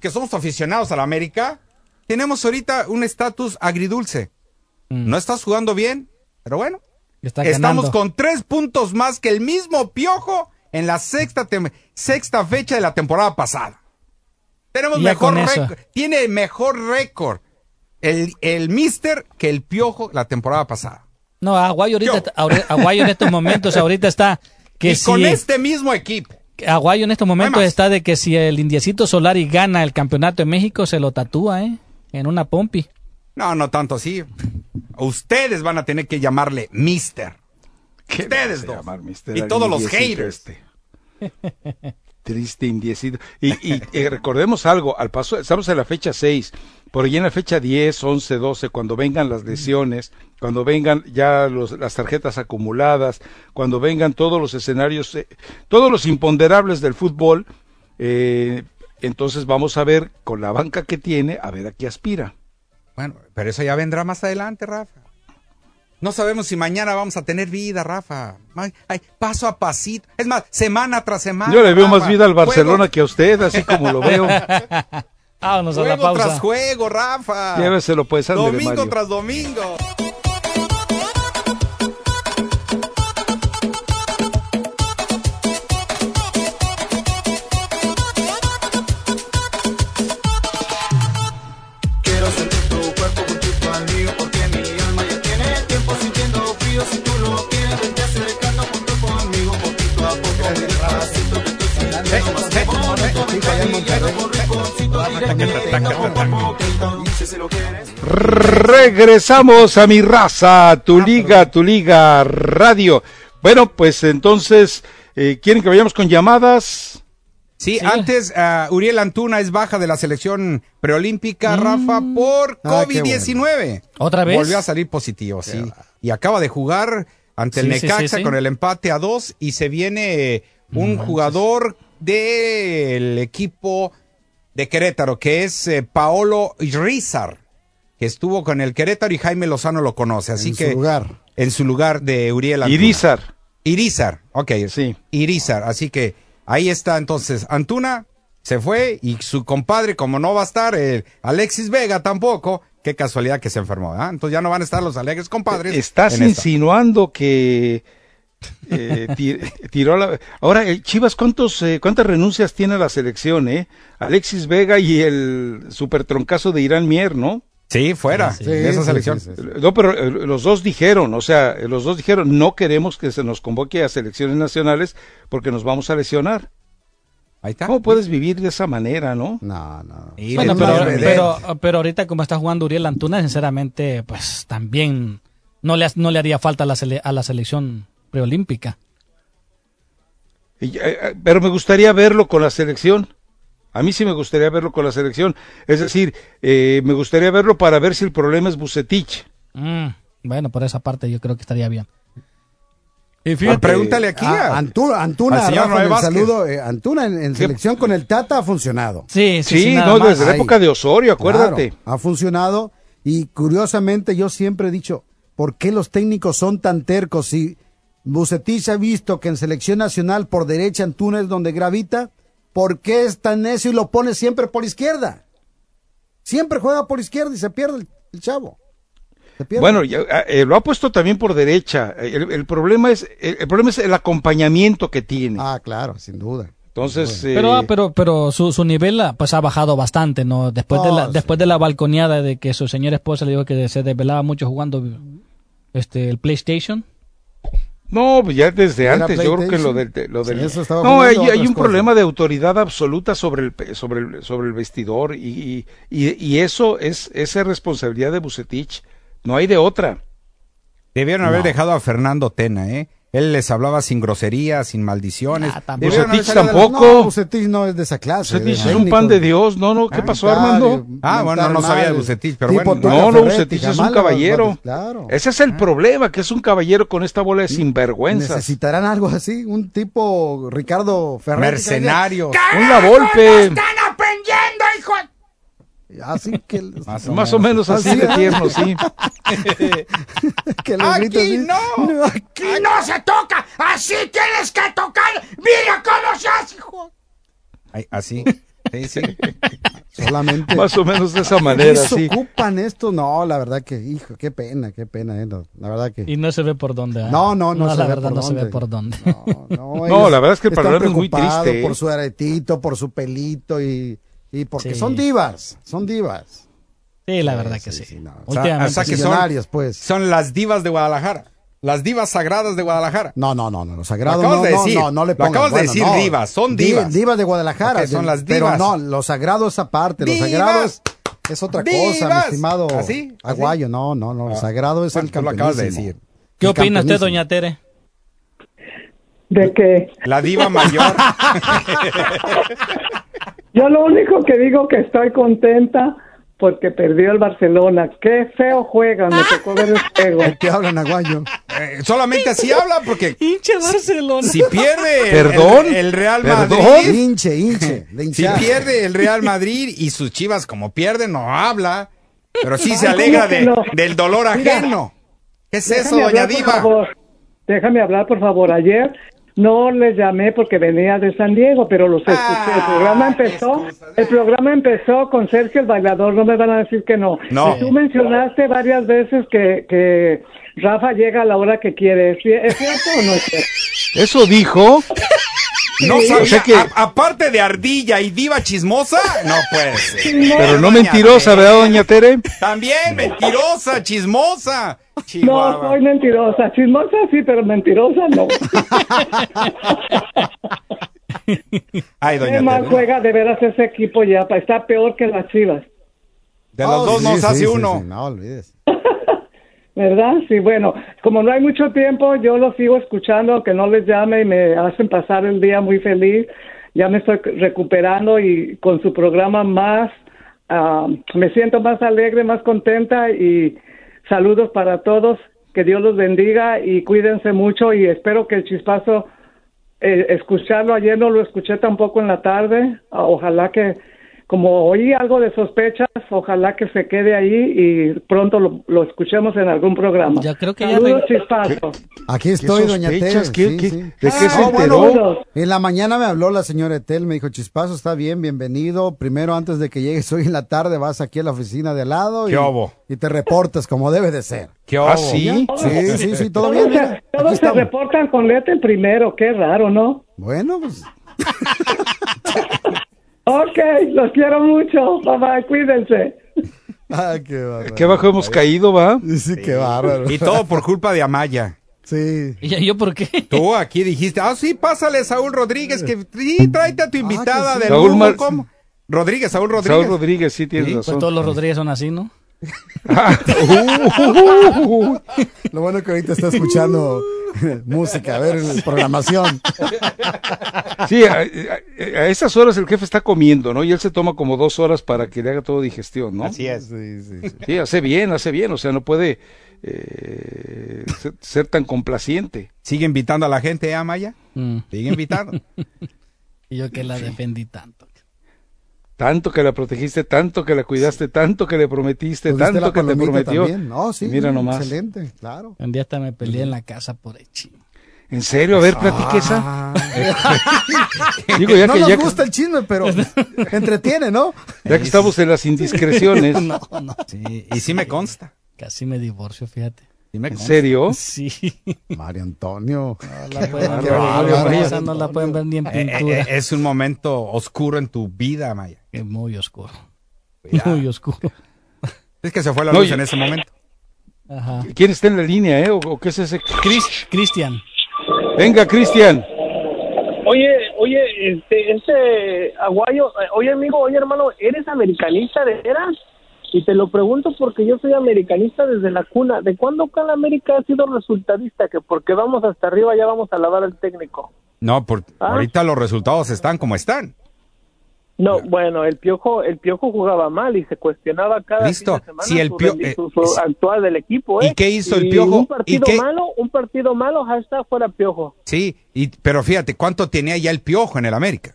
que somos aficionados a la América, tenemos ahorita un estatus agridulce. Mm. No estás jugando bien, pero bueno. Está Estamos con tres puntos más que el mismo Piojo en la sexta, sexta fecha de la temporada pasada. Tenemos mejor récord. Tiene mejor récord el, el Mister que el Piojo la temporada pasada. No, Aguayo ahorita, Aguayo en estos momentos ahorita está que y si con este mismo equipo. Aguayo en estos momentos está de que si el Indiecito Solari gana el campeonato de México se lo tatúa, ¿eh? En una pompi. No, no tanto así. Ustedes van a tener que llamarle Mister. ¿Qué Ustedes dos. llamar, mister, Y todos los haters. este? Triste indiecito. Y, y, eh, recordemos algo, al paso, estamos en la fecha 6, por allí en la fecha 10, 11, 12, cuando vengan las lesiones, cuando vengan ya los, las tarjetas acumuladas, cuando vengan todos los escenarios, eh, todos los imponderables del fútbol, eh, entonces vamos a ver con la banca que tiene, a ver a qué aspira. Bueno, pero eso ya vendrá más adelante, Rafa. No sabemos si mañana vamos a tener vida, Rafa. Ay, ay, paso a pasito. Es más, semana tras semana. Yo le veo Rafa. más vida al Barcelona Juego- que a usted, así como lo veo. Vámonos a la Juego tras pausa. juego, Rafa. Lléveselo pues, ándele, Domingo Mario. tras domingo. Regresamos a mi raza, tu liga, tu liga radio. Bueno, pues entonces, eh, ¿quieren que vayamos con llamadas? Sí, antes ah, Uriel Antuna es baja de la selección preolímpica, Rafa, por Ah, qué COVID-19. ¿Otra vez? Volvió a salir positivo, sí. Y acaba de jugar ante el Sí, sí, sí, Necaxa sí. con el empate a dos y se viene un jugador del equipo de Querétaro, que es eh, Paolo Rizar, que estuvo con el Querétaro y Jaime Lozano lo conoce. Así en que su lugar. en su lugar de Uriel Antuna. Irizar. Irizar, ok. Sí. Irizar, así que ahí está entonces Antuna, se fue y su compadre, como no va a estar, eh, Alexis Vega tampoco, qué casualidad que se enfermó, ¿ah? Entonces ya no van a estar los alegres compadres. Estás esta. insinuando que eh, ti- tiró la... Ahora, el Chivas, ¿cuántos, eh, ¿cuántas renuncias tiene la selección, eh? Alexis Vega y el supertroncazo de Irán Mier, ¿no? Sí, fuera Sí, de esa sí, selección. sí, sí, sí. No, pero eh, los dos dijeron, o sea, eh, los dos dijeron, no queremos que se nos convoque a selecciones nacionales porque nos vamos a lesionar. Ahí está. ¿Cómo puedes vivir de esa manera, no? No, no. Y Bueno, pero, pero, pero ahorita como está jugando Uriel Antuna, sinceramente, pues también no le, no le haría falta a la, sele- a la selección preolímpica. Eh, eh, pero me gustaría verlo con la selección. A mí sí me gustaría verlo con la selección. Es decir, eh, me gustaría verlo para ver si el problema es Bucetich. Mm, bueno, por esa parte yo creo que estaría bien. Y fíjate, pregúntale aquí Ah, a- Antuna, Antuna al señor Rafa, el saludo. eh, Antuna en, en selección con el Tata ha funcionado. Sí, sí, Sí, no, más. desde la época de Osorio, acuérdate. Claro, ha funcionado y curiosamente yo siempre he dicho, ¿por qué los técnicos son tan tercos? Si Bucetich ha visto que en selección nacional por derecha Antuna es donde gravita, ¿por qué es tan necio y lo pone siempre por izquierda? Siempre juega por izquierda y se pierde el, el chavo. Bueno, ya, eh, lo ha puesto también por derecha. El, el problema es el, el problema es el acompañamiento que tiene. Ah, claro, sin duda. Entonces, Pero, eh, ah, pero, pero su, su nivel ah, pues ha bajado bastante, ¿no? Después de la, sí. después de la balconeada de que su señora esposa le dijo que se desvelaba mucho jugando este el PlayStation. No, pues ya desde antes. Yo creo que lo del, lo del- Sí, eso estaba no, hay, un cosas. problema de autoridad absoluta sobre el pe- sobre el, sobre el vestidor y, y, y- eso es esa es responsabilidad de Bucetich. No hay de otra. Debieron haber dejado a Fernando Tena, ¿eh? Él les hablaba sin groserías, sin maldiciones. Ah, tampoco. Haber Bucetich tampoco. No, Bucetich no es de esa clase. Bucetich es un pan de Dios. No, no, ¿qué pasó, Comentario, Armando? Ah, bueno, no sabía de. Bucetich, pero bueno. No, no, Bucetich es un caballero. Claro. Ese es el problema, que es un caballero con esta bola de sinvergüenzas. Necesitarán algo así, un tipo Ricardo Ferrer. Mercenarios. Un la golpe. Así que, Más o menos así Así de es. tierno, sí. que Aquí así. no. Aquí no se toca! ¡Así tienes que tocar! ¡Mira cómo se hace, hijo! Ay, así. Sí, sí. solamente. Más o menos de esa ¿Qué manera, se sí. ocupan esto? No, la verdad que, hijo, qué pena, qué pena, eh, no, la verdad que. Y no se ve por dónde. ¿ah? No, no, no se la ve verdad por no se ve dónde. por dónde. No, no, No, la verdad es que el panorama es muy triste, ¿eh? Por su aretito, por su pelito y, y porque Sí. son divas, son divas. Sí, la verdad que sí, sí. sí, no. O sea, o sea que son, pues. son las divas de Guadalajara. Las divas sagradas de Guadalajara. No, no, no, no, los sagrados Lo no, de no, decir. no, no le Lo pongas. acabas de decir no. divas, son Di- divas. Divas de Guadalajara. Ok, son las Pero divas. no, los sagrados aparte, los Divas. sagrados es otra cosa, mi estimado ¿Así? ¿Así? Aguayo. No, no, no, lo sagrado es Bueno, el tú lo acabas de decir. ¿Qué El opina usted, doña Tere? de que La diva mayor. yo lo único que digo que estoy contenta porque perdió el Barcelona. Qué feo juega, me tocó ver el juego. ¿De qué hablan, Aguayo? Eh, solamente así habla porque Hinche Barcelona. si pierde el- Perdón. el, el Real Perdón. Madrid, Hinche, hinche, si pierde el Real Madrid y sus chivas como pierden, no habla. Pero sí se alegra ¿cómo que de, no? del dolor Mira, ajeno. ¿Qué es eso, doña hablar, por Diva? favor. Déjame hablar, por favor. Ayer no les llamé porque venía de San Diego, pero los escuché. el programa Ah, empezó, excusa. el programa empezó con Sergio el bailador. No me van a decir que no. No. Y tú mencionaste varias veces que, que Rafa llega a la hora que quiere. ¿Es ci- ¿Es cierto o no es cierto? Eso dijo. No sabía, O sea que- a- aparte de ardilla y diva chismosa, no puede ser. Pero no mentirosa, Tere. ¿verdad, doña Tere? También mentirosa, chismosa. No, soy mentirosa. Chismosa sí, pero mentirosa no. Ay, ¿Qué doña mal Tere. juega de veras ese equipo ya? Está peor que las chivas. De los Oh, dos sí, nos sí, hace sí, uno. sí, no olvides. ¿Verdad? Sí, bueno, como no hay mucho tiempo, yo los sigo escuchando, que no les llame y me hacen pasar el día muy feliz. Ya me estoy recuperando y con su programa más, ah, me siento más alegre, más contenta y saludos para todos. Que Dios los bendiga y cuídense mucho y espero que el chispazo, eh, escucharlo ayer no lo escuché tampoco en la tarde. Ah, Ojalá que, como oí algo de sospechas, ojalá que se quede ahí y pronto lo, lo escuchemos en algún programa. Ya creo que ya Saludos, re- chispazo. Aquí estoy, doña Tel. sí, qué- sí. ¿De qué se Ah, bueno, enteró? bueno. En la mañana me habló la señora Etel, me dijo, Chispazo, está bien, bienvenido. Primero, antes de que llegues hoy en la tarde, vas aquí a la oficina de al lado y, y te reportas como debe de ser. ¿Qué ¿Ah, hubo? sí? Sí, sí, sí, todo Todos, bien. se, mira, todos se reportan con Lete primero, qué raro, ¿no? Bueno, pues Ok, los quiero mucho. Bye, cuídense. Ay, qué bárbaro. Qué bajo hemos caído, ¿va? Sí, qué bárbaro. Y todo por culpa de Amaya. Sí. ¿Y yo- por qué? Tú aquí dijiste, ah, sí, pásale Saúl Rodríguez, que sí, tráete a tu invitada sí. de Saúl Mar- ¿cómo? Rodríguez, Saúl Rodríguez. Saúl Rodríguez, sí, tienes Sí, Pues razón. todos los Rodríguez son así, ¿no? Lo bueno que ahorita está escuchando música, a ver, programación. Sí, a, a- a esas horas el jefe está comiendo, ¿no? Y él se toma como dos horas para que le haga todo digestión, ¿no? Así es. Sí, sí, sí. Sí, hace bien, hace bien, o sea, no puede eh, ser, ser tan complaciente. Sigue invitando a la gente, ¿eh, Amaya? Mm. Sigue invitando. Y yo que la defendí tanto. Tanto que la protegiste, tanto que la cuidaste, tanto que le prometiste, ¿Tuviste tanto que te prometió. también? No, sí, Y Mira nomás. excelente, claro. Un día hasta me peleé en la casa por el chino. ¿En serio? A ver, platique esa. Digo, ya no que, nos ya, que- gusta el chisme, pero entretiene, ¿no? ya que estamos en las indiscreciones. No, no. Sí, y sí me consta. Casi me divorcio, fíjate. Sí me ¿En serio? Sí. Mario Antonio. No la pueden ver, Mario, esa no la pueden ver ni en Eh, eh, pintura. eh, es un momento oscuro en tu vida, Amaya. Es muy oscuro. Cuidado. Muy oscuro. Es que se fue la No, luz yo- en ese momento. Ajá. ¿Quién está en la línea, eh? ¿O, o qué es ese? Chris- Cristian. Venga, Cristian. Oye, oye, este, este Aguayo, eh, oye amigo, oye hermano, ¿eres americanista de veras? Y te lo pregunto porque yo soy americanista desde la cuna. ¿De cuándo acá en América ha sido resultadista? Que porque vamos hasta arriba ya vamos a lavar al técnico. No, por, Ah. ahorita los resultados están como están. No, bueno, el piojo, el piojo jugaba mal y se cuestionaba cada Listo. fin de semana Si el su, Pio- rendi- eh, su- su si- actual del equipo, ¿Y ¿eh? qué hizo el Y Piojo? Un ¿Y partido qué- malo, un partido malo, hashtag fuera piojo. Sí, y, pero fíjate, ¿cuánto tenía ya el piojo en el América?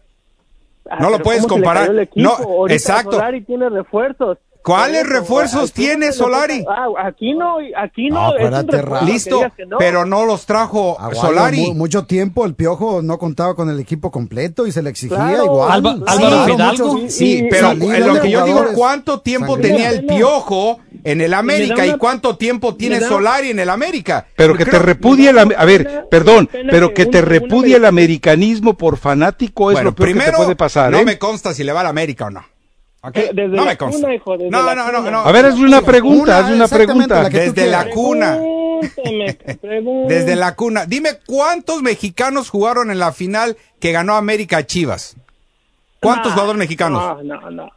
Ah, No lo puedes ¿cómo se le comparar. cayó el equipo? No, Ahorita exacto. Solari tiene refuerzos. ¿Cuáles refuerzos aquí tiene no Solari? Ah, aquí no, aquí no. No, es un espérate, refuerzo, Rafa. que Listo, digas que no. pero no los trajo Aguayo, Solari. mu- mucho tiempo el Piojo no contaba con el equipo completo y se le exigía Claro. igual. Alba- Sí, Álvaro claro, Fidalgo. muchos- Sí, Y- pero en lo que yo digo, ¿cuánto tiempo tenía el piojo en el América una- y cuánto tiempo tiene Solari en el América? Pero que Creo- te repudie el... A ver, pena- perdón, pena pero que que te repudie el americanismo por fanático es Bueno, lo peor que primero, te puede pasar, no ¿eh? me consta si le va al América o no. Eh, desde no la me consta. cuna, hijo, desde no, la no, no, no. A ver, hazle una pregunta, hazle una pregunta. la Desde la cuna. Pregúnteme. Desde la cuna. Dime cuántos mexicanos jugaron en la final que ganó América a Chivas. ¿Cuántos jugadores mexicanos? No, no, no.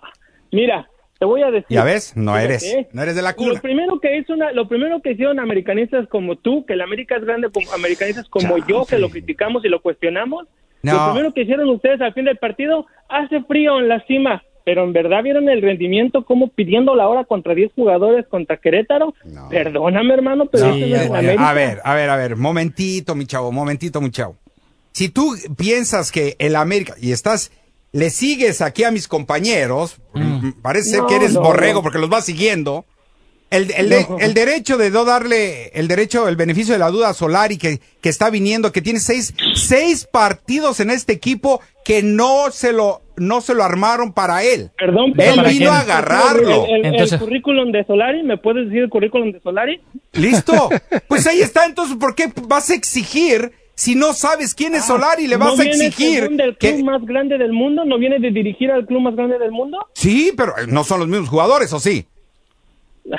Mira, te voy a decir. Ya ves, no Fíjate, eres, ¿eh? no eres de la Lo cuna. primero que hizo una, lo primero que hicieron americanistas como tú, que el América es grande, como americanistas como yo, que lo criticamos y lo cuestionamos. No. Lo primero que hicieron ustedes al fin del partido, hace frío en la cima, pero en verdad vieron el rendimiento como pidiendo la hora contra 10 jugadores contra Querétaro. Perdóname, hermano, pero Sí, eso no es. A ver, a ver, a ver, momentito, mi chavo, momentito, mi chavo. Si tú piensas que el América, y estás, le sigues aquí a mis compañeros, mm, parece ser No, que eres no, borrego no. porque los vas siguiendo, el, el, de- el derecho de no darle, el derecho, el beneficio de la duda a Solari que, que está viniendo, que tiene seis, seis partidos en este equipo que no se lo, no se lo armaron para él. Perdón, Él ¿para vino quién? a agarrarlo. El, el- el Entonces- currículum de Solari, ¿me puedes decir el currículum de Solari? ¿Listo? Pues ahí está, entonces, ¿por qué vas a exigir Si no sabes quién es Ah, Solari, le ¿no vas a viene exigir según del que... club más grande del mundo? ¿No viene de dirigir al club más grande del mundo? Sí, pero eh, no son los mismos jugadores, ¿o sí?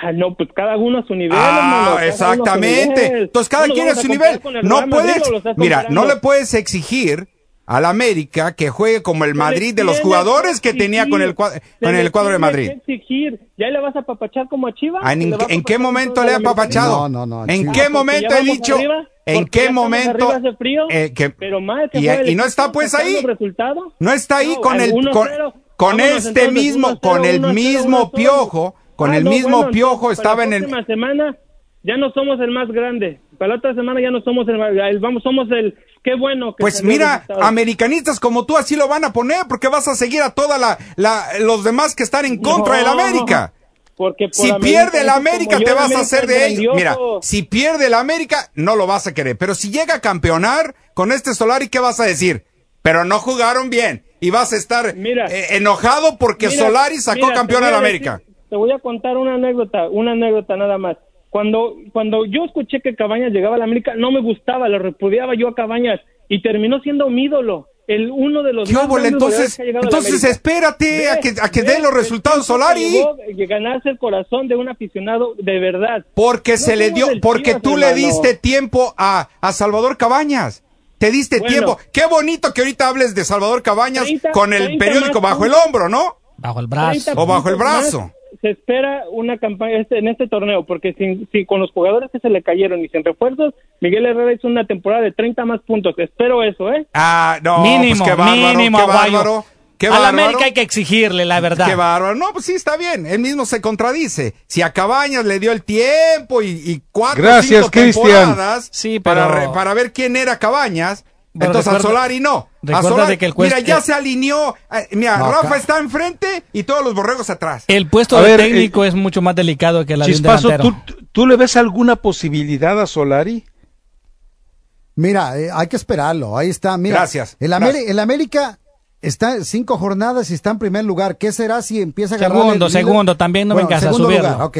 Ah, no, pues cada uno a su nivel. Ah, hermano, exactamente. nivel. Entonces cada ¿No nos quien a su nivel. No puedes, mira, no le puedes exigir al América que juegue como el Madrid de los jugadores que tenía con el cua- se con el cuadro de Madrid. ¿Ya le vas a papachar como a Chivas? Ah, ¿En, ¿Le va a en qué momento le americano? apapachado? No, no, no, ¿En qué momento he dicho? arriba, ¿En qué momento? frío, eh, que- pero mal que y, no está pues ahí. resultado. No está ahí No, con el 1-0. con, con Vámonos, este entonces, mismo 1-0, con el 1-0, mismo 1-0. piojo, con Ah, el no, mismo bueno, piojo estaba en la el próxima semana ya no somos el más grande. Para la otra semana ya no somos el más el- vamos somos el qué bueno que Pues mira, americanistas como tú así lo van a poner porque vas a seguir a toda la, la los demás que están en contra No, del América. Porque por Si pierde el América te vas a hacer de ellos. Mira, si pierde el América no lo vas a querer, pero si llega a campeonar con este Solari ¿qué vas a decir? Pero no jugaron bien y vas a estar eh, enojado porque Mira, Solari sacó mira, campeón al América. decir- te voy a contar una anécdota, una anécdota nada más. Cuando, cuando yo escuché que Cabañas llegaba a la América, no me gustaba, lo repudiaba yo a Cabañas y terminó siendo mi ídolo, el uno de los ¿Qué más Entonces, que ha llegado a la entonces espérate a que, a que den los resultados Solari. eh, ganarse el corazón de un aficionado de verdad. Porque No se le dio, porque tú le diste tiempo a, a Salvador Cabañas. Te diste Bueno. tiempo. Qué bonito que ahorita hables de Salvador Cabañas 30, con el 30 periódico bajo el hombro, ¿no? Bajo el 30 O bajo el brazo. Se espera una campaña este- en este torneo, porque si, si con los jugadores que se le cayeron y sin refuerzos, Miguel Herrera hizo una temporada de 30 más puntos. Espero eso, ¿eh? Ah, no, mínimo, pues qué bárbaro, mínimo, qué Aguayo. bárbaro. Qué a la. América hay que exigirle, la verdad. Qué bárbaro. No, pues sí, está bien. Él mismo se contradice. Si a Cabañas le dio el tiempo y, y cuatro Gracias, cinco temporadas Sí, para, re- para ver quién era Cabañas, Entonces a recuerda- Solari no. A Solari, de que el mira, ya eh, se alineó. Eh, mira, No, Rafa está enfrente y todos los borregos atrás. El puesto A de ver, técnico es mucho más delicado que la de un Chispazo, delantero. ¿tú, ¿tú le ves alguna posibilidad a Solari? Mira, eh, hay que esperarlo. Ahí está. Mira, Gracias, El, gracias. Ameri- el América está en cinco jornadas y está en primer lugar. ¿Qué será si empieza a agarrar Segundo, el segundo, también no Bueno, vengas a segundo subirlo. lugar, ok.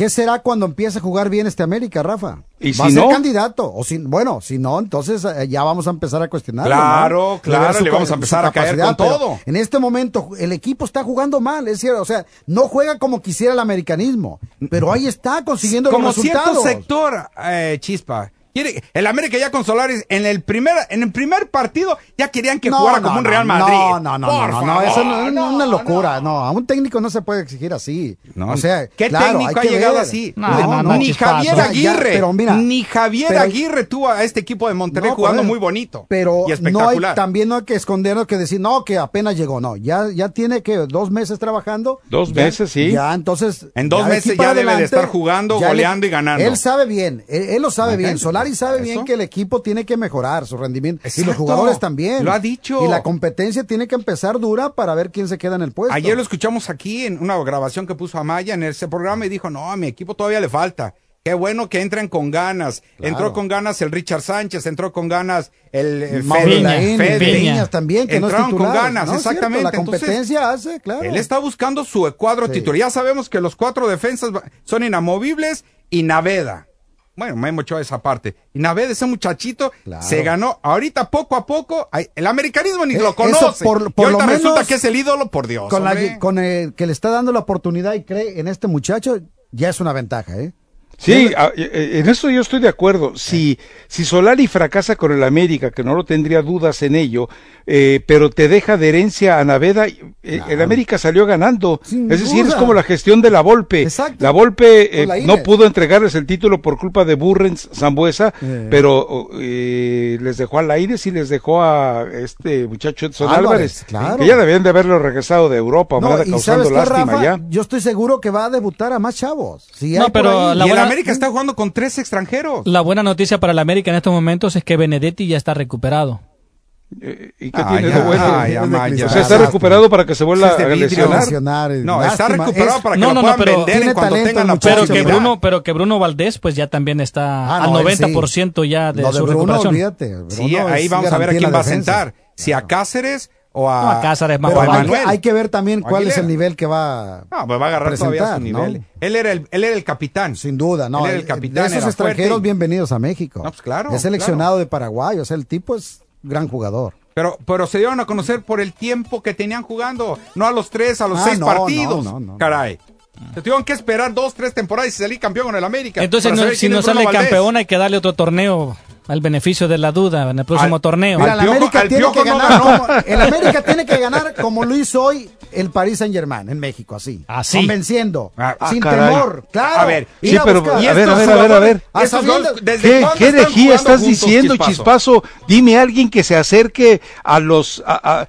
¿Qué será cuando empiece a jugar bien este América, Rafa? ¿Y ¿Va si a ser no? candidato? O si, bueno, si no, entonces eh, ya vamos a empezar a cuestionarlo. Claro, ¿no? claro, su le vamos a empezar a caer con todo. En este momento el equipo está jugando mal, es cierto. O sea, no juega como quisiera el americanismo, pero ahí está consiguiendo Como los resultados. cierto sector, eh, Chispa. Quiere, el América ya con Solares en el primer en el primer partido ya querían que No, jugara no, como un Real Madrid. No, no, no, Por no, no, eso no, es una locura. No. a un técnico no se puede exigir así. No, o sea, ¿qué claro, técnico hay ha llegado ver. así? No, no, no, ni chispazo. Javier ya, Aguirre, pero mira, ni Javier pero- Aguirre tuvo a este equipo de Monterrey jugando muy bonito Pero y no hay, espectacular. también no hay que escondernos que decir, no, que apenas llegó, no, ya, ya tiene que dos meses trabajando. Dos Ya- meses, sí. Ya, entonces. En dos meses ya debe de adelante, estar jugando, goleando y ganando. Él sabe bien, él, lo sabe bien. Solari sabe Eso. bien que el equipo tiene que mejorar su rendimiento. Y los jugadores también. Lo ha dicho. Y la competencia tiene que empezar dura para ver quién se queda en el puesto. Ayer lo escuchamos aquí en una grabación que puso Amaya en ese programa y dijo, no, a mi equipo todavía le falta. Qué bueno que entren con ganas. Claro. Entró con ganas el Richard Sánchez, entró con ganas el, el Fede- también, que no es Entraron titular. con ganas, ¿no? Exactamente. la Entonces, competencia hace, claro. Él está buscando su cuadro Sí. titular. Ya sabemos que los cuatro defensas son inamovibles y Naveda. Bueno, Memo Ochoa esa parte. Y Naveda, ese muchachito, Claro. se ganó. Ahorita, poco a poco, el americanismo ni Eh, lo eso conoce. por- y por ahorita lo resulta menos que es el ídolo, por Dios. con, la- con el que le está dando la oportunidad y cree en este muchacho, ya es una ventaja, ¿eh? Sí, a- eh, en eso yo estoy de acuerdo. Si, si Solari fracasa con el América, que no lo tendría dudas en ello, eh, pero te deja de herencia a Naveda, eh, el América salió ganando. Sin es decir, duda. es como la gestión de la Volpe. Exacto. La Volpe eh, la no Ines. pudo entregarles el título por culpa de Burrens Zambuesa, Eh. pero eh, les dejó a Laines y les dejó a este muchacho Edson Álvarez, Álvarez, claro. que ya debían de haberlo regresado de Europa, No, y causando sabes qué, lástima Rafa, ya. yo estoy seguro que va a debutar a más chavos. Si No, pero la buena- América está jugando con tres extranjeros. La buena noticia para la América en estos momentos es que Benedetti ya está recuperado. Eh, ¿Y qué Ah, tiene ya, de bueno? ah, ya, o sea, está recuperado para que se vuelva a lesionar. lesionar, No, está recuperado Es- para que No, lo no, no, puedan pero vender en cuanto tengan el la Pero que. Bruno, pero que Bruno Valdés pues ya también está Ah, al no, él 90% ya de Lo de su Bruno, recuperación. olvídate. Sí, Bruno ahí es vamos a ver a quién va a sentar. Si a Cáceres o a, No, a Cáceres, o más Pero hay, que, Emanuel. hay que ver también cuál es el nivel que va No, pues va a agarrar todavía su nivel. ¿no? Él era el, él era el capitán. Sin duda, no. Él era el eh, capitán, de esos era extranjeros, fuerte. bienvenidos a México. No, pues claro, Es seleccionado de Paraguay, o sea, el tipo es gran jugador. Pero, pero se dieron a conocer por el tiempo que tenían jugando, no a los tres, a los Ah, seis no, partidos. no, no, no. Caray. Se tuvieron que esperar dos, tres temporadas y salir campeón con el América. Entonces, no- si no sale Valdés. campeón, hay que darle otro torneo al beneficio de la duda en el próximo Al- torneo. Mira, el América tiene que no ganar. el América tiene que ganar como lo hizo hoy el Paris Saint Germain en México, así. Así. Convenciendo. Ah, ah, sin caray. temor. Claro. A ver, sí, a pero, a Y ver, a ver, a ver, a ver. Ah, estos sabiendo- dos, ¿desde ¿Qué, qué jugando estás juntos, diciendo, Chispazo? Dime alguien que se acerque a los... a-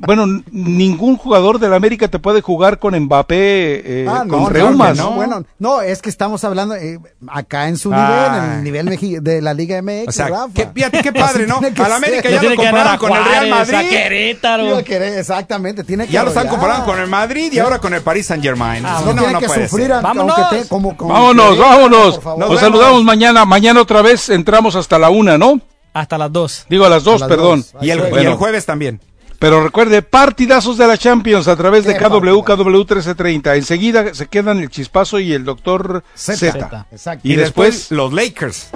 bueno, ningún jugador del América te puede jugar con Mbappé eh, Ah, con no, reumas. no. Bueno, no, es que estamos hablando eh, acá en su Ah. nivel, en el nivel meji- de la Liga MX, O sea, Rafa. qué, fíjate qué padre, ¿no? Al América ya lo tiene que ganar compararon con el Real a Madrid. Querétaro. A querer, exactamente, tiene que Ya lo están comparando con el Madrid y ahora con el Paris Saint Germain. Ah, no, tiene que puede sufrir Vámonos. te- como, como Vámonos, Querétaro, vámonos. Nos saludamos mañana. Mañana otra vez entramos hasta la una, ¿no? Hasta las dos. Digo a las dos, A las perdón. dos. Y el, y Bueno. el jueves también. Pero recuerde, partidazos de la Champions a través de KW. KW 1330. Enseguida se quedan el Chispazo y el doctor Z. Y, Y después, después- los Lakers.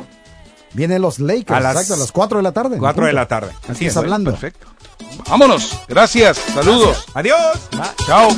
Vienen los Lakers, A las- exacto, a las 4 de la tarde. 4 de la tarde. Así es hablando. Perfecto. Vámonos. Gracias. Saludos. Adiós. Chao.